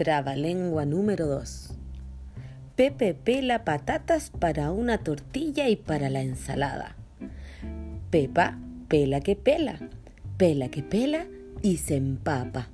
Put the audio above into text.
Trabalengua número 2. Pepe pela patatas para una tortilla y para la ensalada. Pepa pela que pela, pela que pela y se empapa.